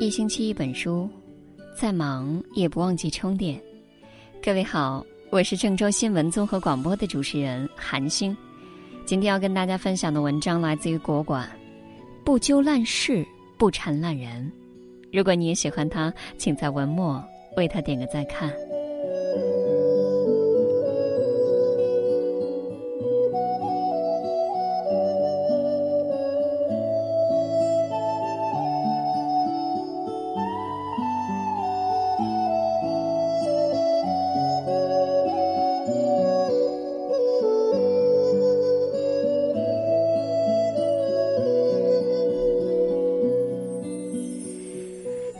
一星期一本书，再忙也不忘记充电。各位好，我是郑州新闻综合广播的主持人韩星。今天要跟大家分享的文章来自于国馆，不纠烂事，不缠烂人。如果你也喜欢他，请在文末为他点个再看。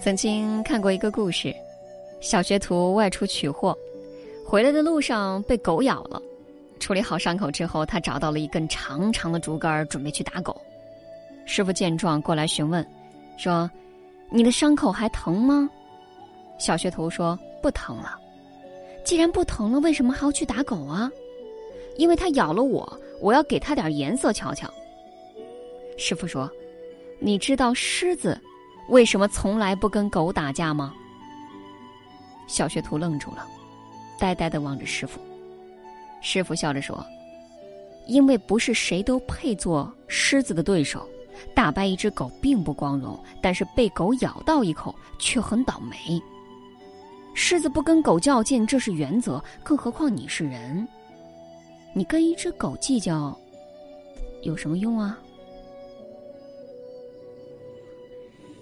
曾经看过一个故事，小学徒外出取货，回来的路上被狗咬了。处理好伤口之后，他找到了一根长长的竹竿，准备去打狗。师傅见状过来询问，说：“你的伤口还疼吗？”小学徒说：“不疼了。”既然不疼了，为什么还要去打狗啊？因为它咬了我，我要给它点颜色瞧瞧。师傅说：“你知道狮子？”为什么从来不跟狗打架吗？小学徒愣住了，呆呆的望着师傅。师傅笑着说：“因为不是谁都配做狮子的对手，打败一只狗并不光荣，但是被狗咬到一口却很倒霉。狮子不跟狗较劲，这是原则，更何况你是人，你跟一只狗计较，有什么用啊？”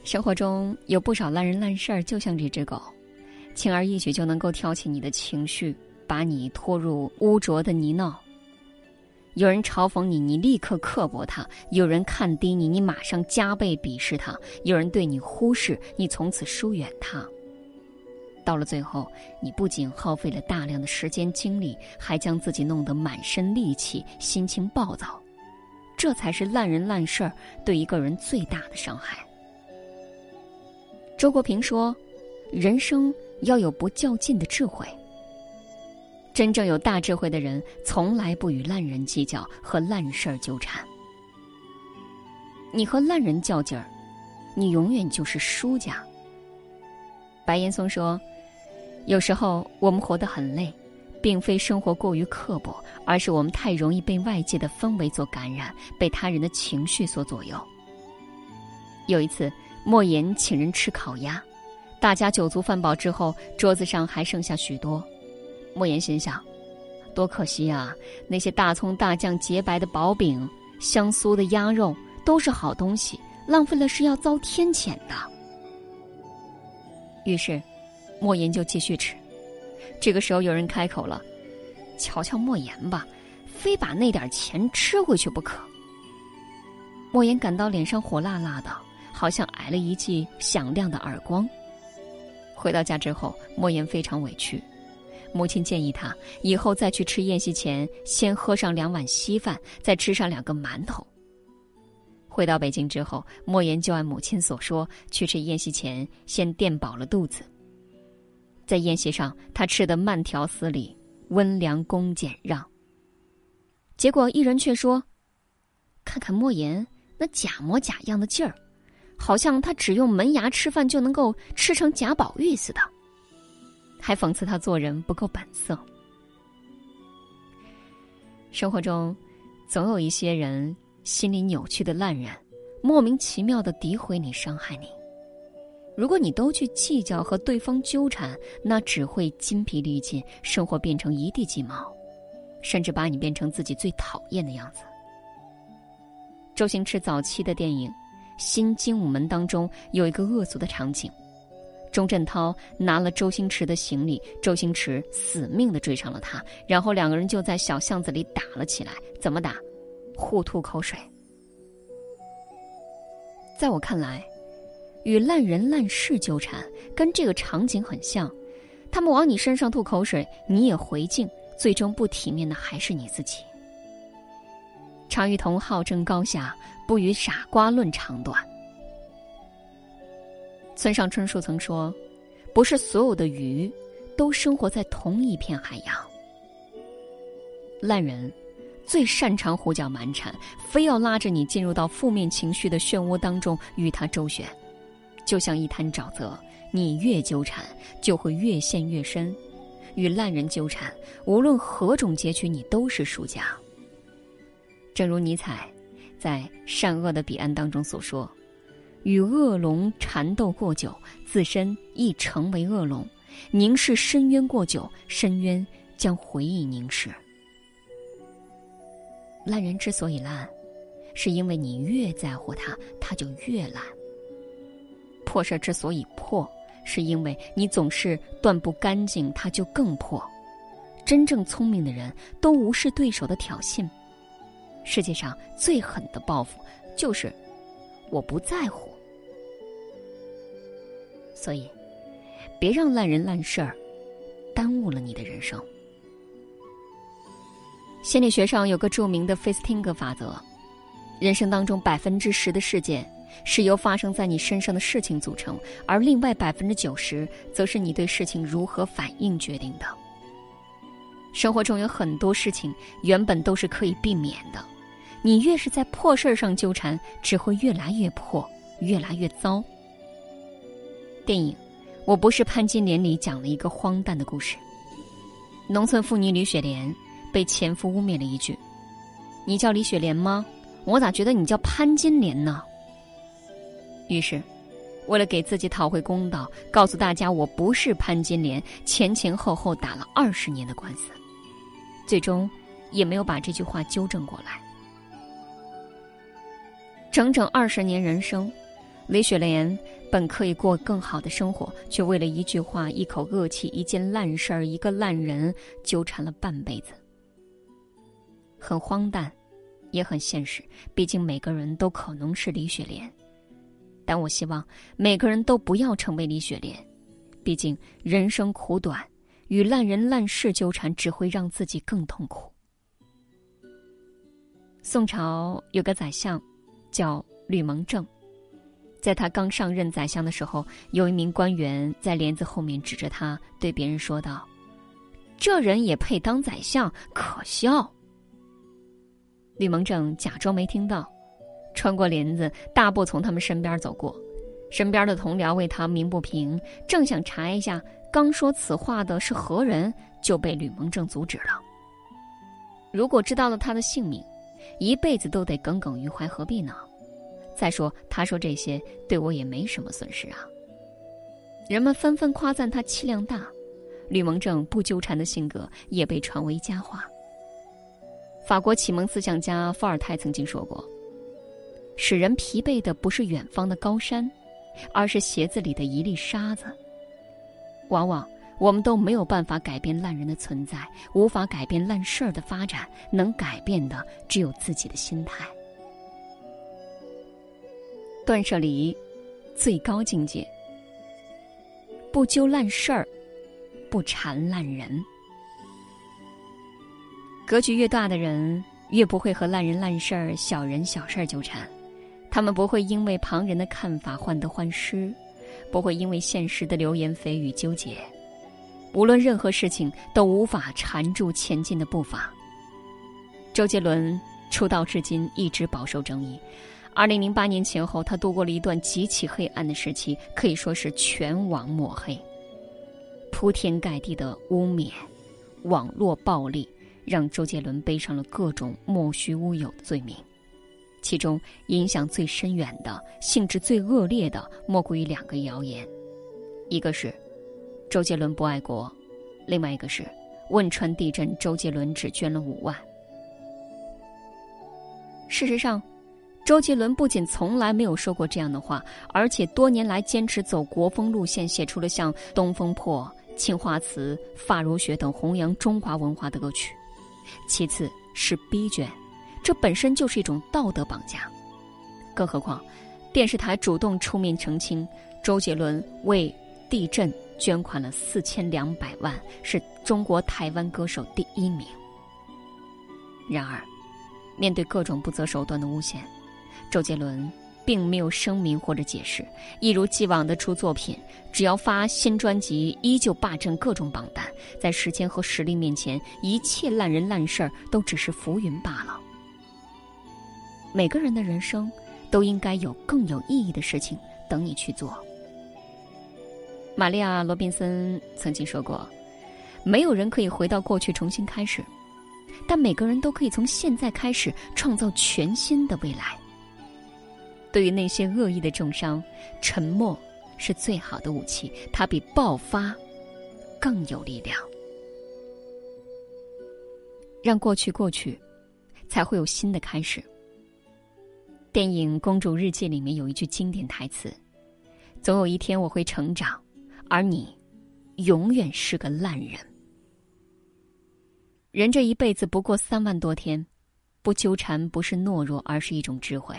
生活中有不少烂人烂事儿，就像这只狗，轻而易举就能够挑起你的情绪，把你拖入污浊的泥淖。有人嘲讽你，你立刻刻薄他；有人看低你，你马上加倍鄙视他；有人对你忽视，你从此疏远他。到了最后，你不仅耗费了大量的时间精力，还将自己弄得满身戾气，心情暴躁。这才是烂人烂事儿对一个人最大的伤害。周国平说：“人生要有不较劲的智慧。真正有大智慧的人，从来不与烂人计较和烂事儿纠缠。你和烂人较劲儿，你永远就是输家。”白岩松说：“有时候我们活得很累，并非生活过于刻薄，而是我们太容易被外界的氛围所感染，被他人的情绪所左右。”有一次。莫言请人吃烤鸭，大家酒足饭饱之后，桌子上还剩下许多。莫言心想：多可惜啊！那些大葱大酱洁白的薄饼、香酥的鸭肉都是好东西，浪费了是要遭天谴的。于是，莫言就继续吃。这个时候，有人开口了：“瞧瞧莫言吧，非把那点钱吃回去不可。”莫言感到脸上火辣辣的。好像挨了一记响亮的耳光。回到家之后，莫言非常委屈。母亲建议他以后再去吃宴席前，先喝上两碗稀饭，再吃上两个馒头。回到北京之后，莫言就按母亲所说，去吃宴席前先垫饱了肚子。在宴席上，他吃的慢条斯理、温良恭俭让。结果一人却说：“看看莫言那假模假样的劲儿。”好像他只用门牙吃饭就能够吃成贾宝玉似的，还讽刺他做人不够本色。生活中，总有一些人心里扭曲的烂人，莫名其妙的诋毁你、伤害你。如果你都去计较和对方纠缠，那只会筋疲力尽，生活变成一地鸡毛，甚至把你变成自己最讨厌的样子。周星驰早期的电影。新精武门当中有一个恶俗的场景，钟镇涛拿了周星驰的行李，周星驰死命的追上了他，然后两个人就在小巷子里打了起来。怎么打？互吐口水。在我看来，与烂人烂事纠缠，跟这个场景很像。他们往你身上吐口水，你也回敬，最终不体面的还是你自己。常与同好争高下，不与傻瓜论长短。村上春树曾说：“不是所有的鱼都生活在同一片海洋。”烂人最擅长胡搅蛮缠，非要拉着你进入到负面情绪的漩涡当中与他周旋。就像一滩沼泽，你越纠缠，就会越陷越深。与烂人纠缠，无论何种结局，你都是输家。正如尼采在《善恶的彼岸》当中所说：“与恶龙缠斗过久，自身亦成为恶龙；凝视深渊过久，深渊将回忆凝视。”烂人之所以烂，是因为你越在乎他，他就越烂。破事之所以破。是因为你总是断不干净，他就更破。真正聪明的人都无视对手的挑衅。世界上最狠的报复，就是我不在乎。所以，别让烂人烂事儿耽误了你的人生。心理学上有个著名的费斯汀格法则：人生当中百分之十的事件。是由发生在你身上的事情组成，而另外百分之九十，则是你对事情如何反应决定的。生活中有很多事情原本都是可以避免的，你越是在破事儿上纠缠，只会越来越破，越来越糟。电影《我不是潘金莲》里讲了一个荒诞的故事：农村妇女李雪莲被前夫污蔑了一句：“你叫李雪莲吗？我咋觉得你叫潘金莲呢？”于是，为了给自己讨回公道，告诉大家我不是潘金莲，前前后后打了二十年的官司，最终也没有把这句话纠正过来。整整二十年人生，李雪莲本可以过更好的生活，却为了一句话、一口恶气、一件烂事儿、一个烂人，纠缠了半辈子。很荒诞，也很现实。毕竟每个人都可能是李雪莲。但我希望每个人都不要成为李雪莲，毕竟人生苦短，与烂人烂事纠缠只会让自己更痛苦。宋朝有个宰相，叫吕蒙正，在他刚上任宰相的时候，有一名官员在帘子后面指着他对别人说道：“这人也配当宰相？可笑！”吕蒙正假装没听到。穿过帘子，大步从他们身边走过，身边的同僚为他鸣不平，正想查一下刚说此话的是何人，就被吕蒙正阻止了。如果知道了他的姓名，一辈子都得耿耿于怀，何必呢？再说，他说这些对我也没什么损失啊。人们纷纷夸赞他气量大，吕蒙正不纠缠的性格也被传为佳话。法国启蒙思想家伏尔泰曾经说过。使人疲惫的不是远方的高山，而是鞋子里的一粒沙子。往往我们都没有办法改变烂人的存在，无法改变烂事儿的发展，能改变的只有自己的心态。断舍离，最高境界。不揪烂事儿，不缠烂人。格局越大的人，越不会和烂人烂事儿、小人小事儿纠缠。他们不会因为旁人的看法患得患失，不会因为现实的流言蜚语纠结。无论任何事情都无法缠住前进的步伐。周杰伦出道至今一直饱受争议。二零零八年前后，他度过了一段极其黑暗的时期，可以说是全网抹黑，铺天盖地的污蔑，网络暴力让周杰伦背上了各种莫须乌有的罪名。其中影响最深远的、性质最恶劣的，莫过于两个谣言：一个是周杰伦不爱国，另外一个是汶川地震，周杰伦只捐了五万。事实上，周杰伦不仅从来没有说过这样的话，而且多年来坚持走国风路线，写出了像《东风破》《青花瓷》《发如雪》等弘扬中华文化的歌曲。其次是逼捐。这本身就是一种道德绑架，更何况，电视台主动出面澄清，周杰伦为地震捐款了四千两百万，是中国台湾歌手第一名。然而，面对各种不择手段的诬陷，周杰伦并没有声明或者解释，一如既往的出作品，只要发新专辑，依旧霸占各种榜单。在时间和实力面前，一切烂人烂事儿都只是浮云罢了。每个人的人生，都应该有更有意义的事情等你去做，玛利亚·罗宾森曾经说过：“没有人可以回到过去重新开始，但每个人都可以从现在开始创造全新的未来。”对于那些恶意的重伤，沉默是最好的武器，它比爆发更有力量。让过去过去，才会有新的开始。电影《公主日记》里面有一句经典台词：“总有一天我会成长，而你，永远是个烂人。”人这一辈子不过三万多天，不纠缠不是懦弱，而是一种智慧。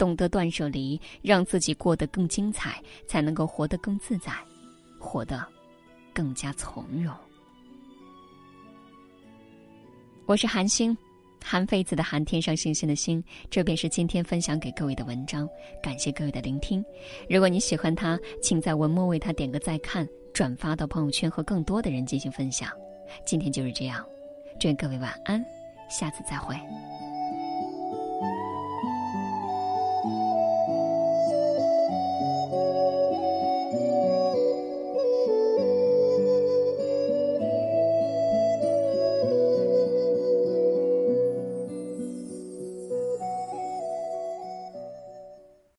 懂得断舍离，让自己过得更精彩，才能够活得更自在，活得更加从容。我是韩星。韩非子的韩，天上星星的星，这便是今天分享给各位的文章。感谢各位的聆听。如果你喜欢他，请在文末为他点个再看，转发到朋友圈和更多的人进行分享。今天就是这样，祝各位晚安，下次再会。